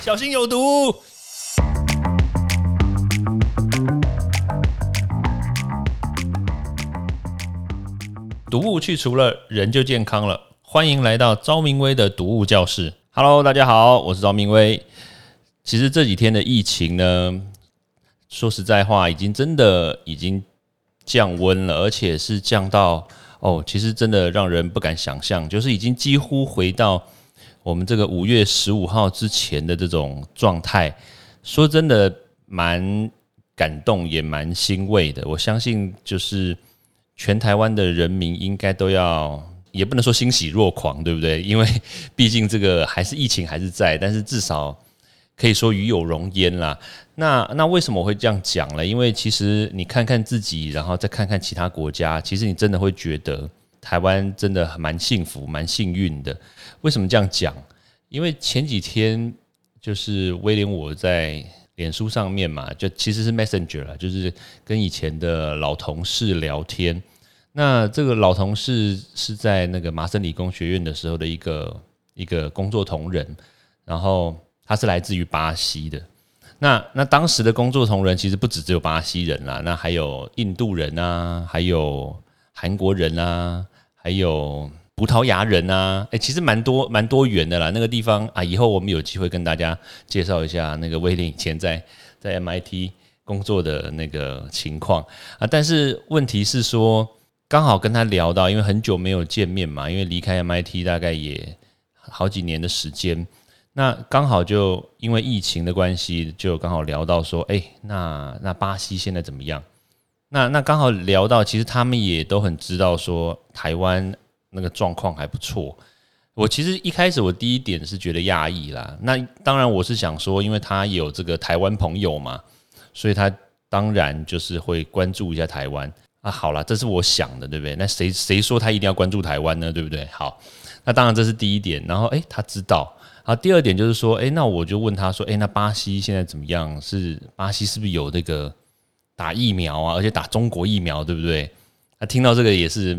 小心有毒。毒物去除了，人就健康了。欢迎来到昭明威的毒物教室。Hello，大家好，我是昭明威。其实这几天的疫情呢，说实在话，已经真的已经降温了，而且是降到哦，其实真的让人不敢想象，就是已经几乎回到我们这个五月十五号之前的这种状态。说真的，蛮感动，也蛮欣慰的。我相信，就是全台湾的人民应该都要，也不能说欣喜若狂，对不对？因为毕竟这个还是疫情还是在，但是至少可以说与有荣焉啦。那那为什么我会这样讲呢？因为其实你看看自己，然后再看看其他国家，其实你真的会觉得台湾真的蛮幸福、蛮幸运的。为什么这样讲？因为前几天就是威廉我在脸书上面嘛，就其实是 Messenger 了，就是跟以前的老同事聊天。那这个老同事是在那个麻省理工学院的时候的一个一个工作同仁，然后他是来自于巴西的。那那当时的工作同仁其实不止只有巴西人啦，那还有印度人啊，还有韩国人啊，还有葡萄牙人啊，哎，其实蛮多蛮多元的啦。那个地方啊，以后我们有机会跟大家介绍一下那个威廉以前在 在 MIT 工作的那个情况啊。但是问题是说，刚好跟他聊到，因为很久没有见面嘛，因为离开 MIT 大概也好几年的时间。那刚好就因为疫情的关系，就刚好聊到说，哎，那那巴西现在怎么样？那那刚好聊到，其实他们也都很知道说台湾那个状况还不错。我其实一开始我第一点是觉得讶异啦。那当然我是想说，因为他有这个台湾朋友嘛，所以他当然就是会关注一下台湾啊。好了，这是我想的，对不对？那谁谁说他一定要关注台湾呢？对不对？好，那当然这是第一点。然后哎，他知道。啊，第二点就是说，哎，那我就问他说，哎，那巴西现在怎么样？是巴西是不是有那个打疫苗啊？而且打中国疫苗，对不对？他听到这个也是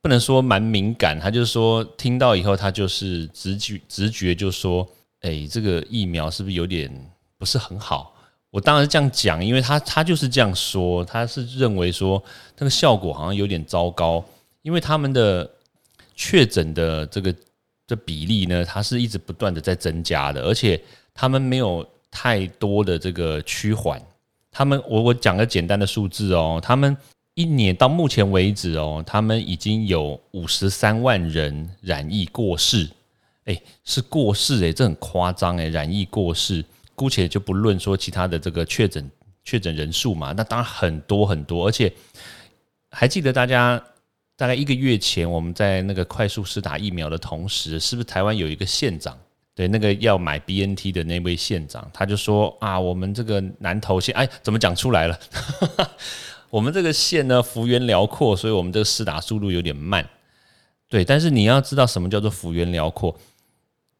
不能说蛮敏感，他就是说听到以后，他就是直觉直觉就说，哎，这个疫苗是不是有点不是很好？我当然是这样讲，因为他他就是这样说，他是认为说那个效果好像有点糟糕，因为他们的确诊的这个。这比例呢，它是一直不断的在增加的，而且他们没有太多的这个趋缓。他们，我我讲个简单的数字哦，他们一年到目前为止哦，他们已经有五十三万人染疫过世。哎，是过世哎，这很夸张哎，染疫过世，姑且就不论说其他的这个确诊确诊人数嘛，那当然很多很多，而且还记得大家。大概一个月前，我们在那个快速施打疫苗的同时，是不是台湾有一个县长？对，那个要买 BNT 的那位县长，他就说啊，我们这个南投县，哎，怎么讲出来了？我们这个县呢，幅员辽阔，所以我们这个施打速度有点慢。对，但是你要知道什么叫做幅员辽阔？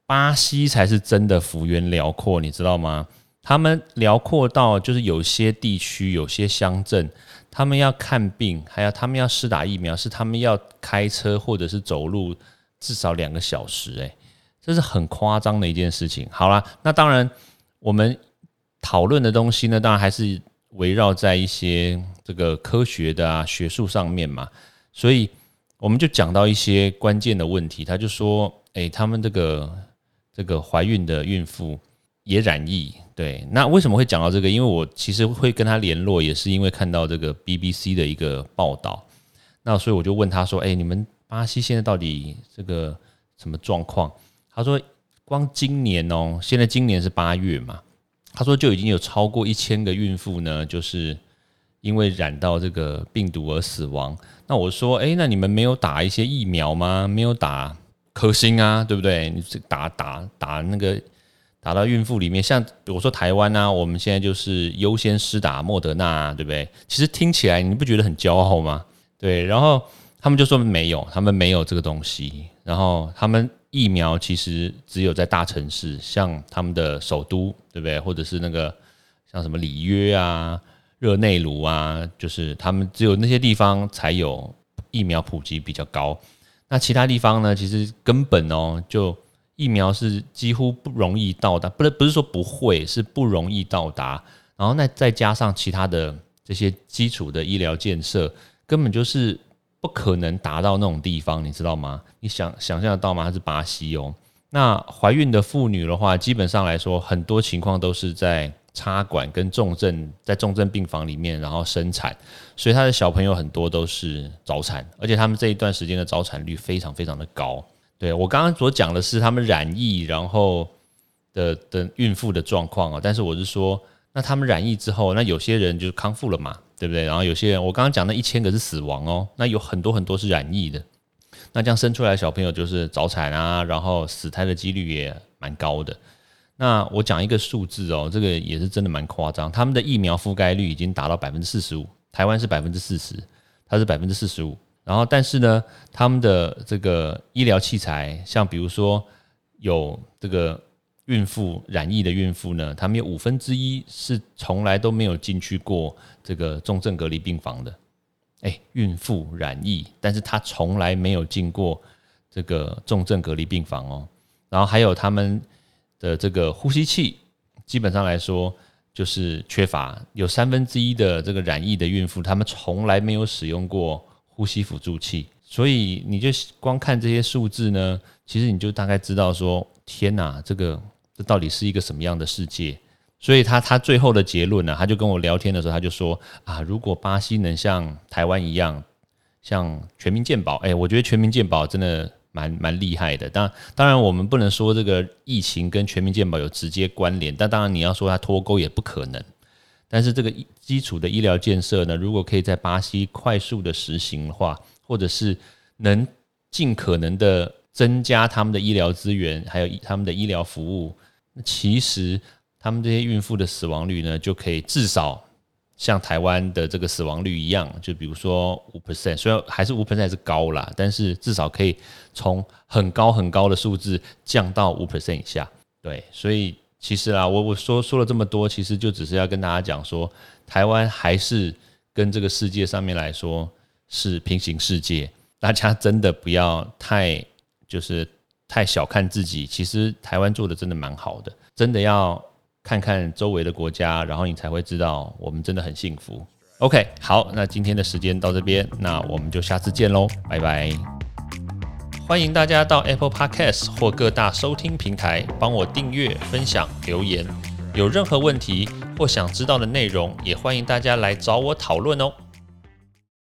巴西才是真的幅员辽阔，你知道吗？他们辽阔到就是有些地区、有些乡镇。他们要看病，还要他们要施打疫苗，是他们要开车或者是走路至少两个小时，诶，这是很夸张的一件事情。好了，那当然我们讨论的东西呢，当然还是围绕在一些这个科学的啊学术上面嘛，所以我们就讲到一些关键的问题。他就说，诶，他们这个这个怀孕的孕妇也染疫。对，那为什么会讲到这个？因为我其实会跟他联络，也是因为看到这个 BBC 的一个报道。那所以我就问他说：“哎，你们巴西现在到底这个什么状况？”他说：“光今年哦，现在今年是八月嘛，他说就已经有超过一千个孕妇呢，就是因为染到这个病毒而死亡。”那我说：“哎，那你们没有打一些疫苗吗？没有打科兴啊，对不对？你这打打打那个。”打到孕妇里面，像比如说台湾啊，我们现在就是优先施打莫德纳啊，对不对？其实听起来你不觉得很骄傲吗？对，然后他们就说没有，他们没有这个东西。然后他们疫苗其实只有在大城市，像他们的首都，对不对？或者是那个像什么里约啊、热内卢啊，就是他们只有那些地方才有疫苗普及比较高。那其他地方呢，其实根本哦就。疫苗是几乎不容易到达，不是不是说不会，是不容易到达。然后那再加上其他的这些基础的医疗建设，根本就是不可能达到那种地方，你知道吗？你想想象得到吗？它是巴西哦。那怀孕的妇女的话，基本上来说，很多情况都是在插管跟重症在重症病房里面，然后生产，所以她的小朋友很多都是早产，而且他们这一段时间的早产率非常非常的高。对我刚刚所讲的是他们染疫然后的的孕妇的状况啊，但是我是说，那他们染疫之后，那有些人就是康复了嘛，对不对？然后有些人，我刚刚讲那一千个是死亡哦，那有很多很多是染疫的。那这样生出来的小朋友就是早产啊，然后死胎的几率也蛮高的。那我讲一个数字哦，这个也是真的蛮夸张。他们的疫苗覆盖率已经达到百分之四十五，台湾是百分之四十，它是百分之四十五。然后但是呢，他们的这个医疗器材，像比如说有这个孕妇染疫的孕妇呢，他们有五分之一是从来都没有进去过这个重症隔离病房的。哎，孕妇染疫，但是她从来没有进过这个重症隔离病房哦。然后还有他们的这个呼吸器，基本上来说就是缺乏，有三分之一的这个染疫的孕妇，他们从来没有使用过呼吸辅助器。所以你就光看这些数字呢，其实你就大概知道说，天哪，这个这到底是一个什么样的世界？所以他他最后的结论呢，他就跟我聊天的时候，他就说啊，如果巴西能像台湾一样，像全民健保，哎，我觉得全民健保真的蛮蛮厉害的。当当然，我们不能说这个疫情跟全民健保有直接关联，但当然你要说它脱钩也不可能。但是这个基础的医疗建设呢，如果可以在巴西快速的实行的话，或者是能尽可能的增加他们的医疗资源，还有他们的医疗服务，那其实。他们这些孕妇的死亡率呢，就可以至少像台湾的这个死亡率一样，就比如说五 percent，虽然还是五 percent 是高啦，但是至少可以从很高很高的数字降到五 percent 以下。对，所以其实啊，我我说说了这么多，其实就只是要跟大家讲说，台湾还是跟这个世界上面来说是平行世界，大家真的不要太就是太小看自己，其实台湾做的真的蛮好的，真的要。看看周围的国家，然后你才会知道我们真的很幸福。OK，好，那今天的时间到这边，那我们就下次见喽，拜拜！欢迎大家到 Apple Podcast 或各大收听平台帮我订阅、分享、留言。有任何问题或想知道的内容，也欢迎大家来找我讨论哦。